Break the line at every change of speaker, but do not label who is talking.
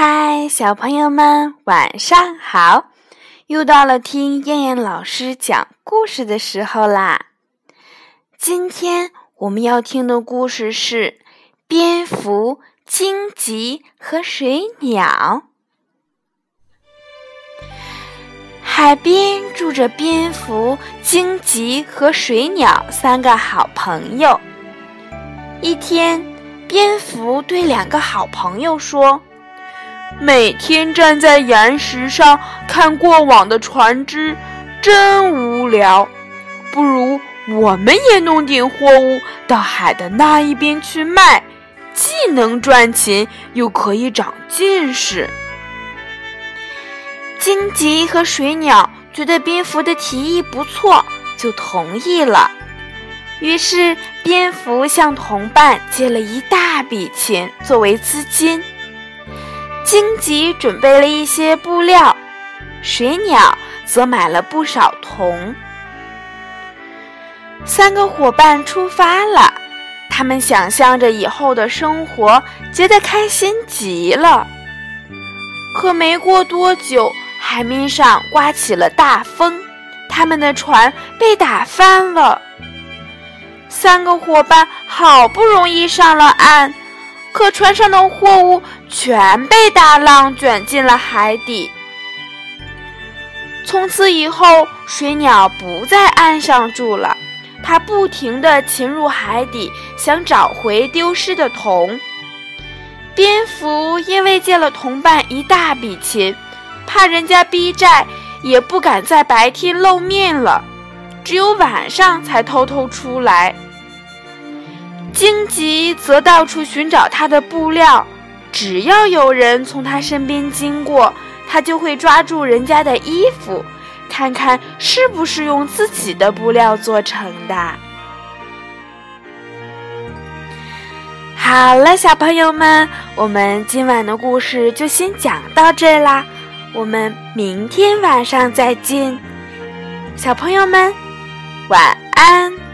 嗨，小朋友们，晚上好！又到了听燕燕老师讲故事的时候啦。今天我们要听的故事是《蝙蝠、荆棘和水鸟》。海边住着蝙蝠、荆棘和水鸟三个好朋友。一天，蝙蝠对两个好朋友说。每天站在岩石上看过往的船只，真无聊。不如我们也弄点货物到海的那一边去卖，既能赚钱，又可以长见识。荆棘和水鸟觉得蝙蝠的提议不错，就同意了。于是，蝙蝠向同伴借了一大笔钱作为资金。荆棘准备了一些布料，水鸟则买了不少铜。三个伙伴出发了，他们想象着以后的生活，觉得开心极了。可没过多久，海面上刮起了大风，他们的船被打翻了。三个伙伴好不容易上了岸。可船上的货物全被大浪卷进了海底。从此以后，水鸟不在岸上住了，它不停地潜入海底，想找回丢失的铜。蝙蝠因为借了同伴一大笔钱，怕人家逼债，也不敢在白天露面了，只有晚上才偷偷出来。荆棘则到处寻找它的布料，只要有人从它身边经过，它就会抓住人家的衣服，看看是不是用自己的布料做成的。好了，小朋友们，我们今晚的故事就先讲到这啦，我们明天晚上再见，小朋友们，晚安。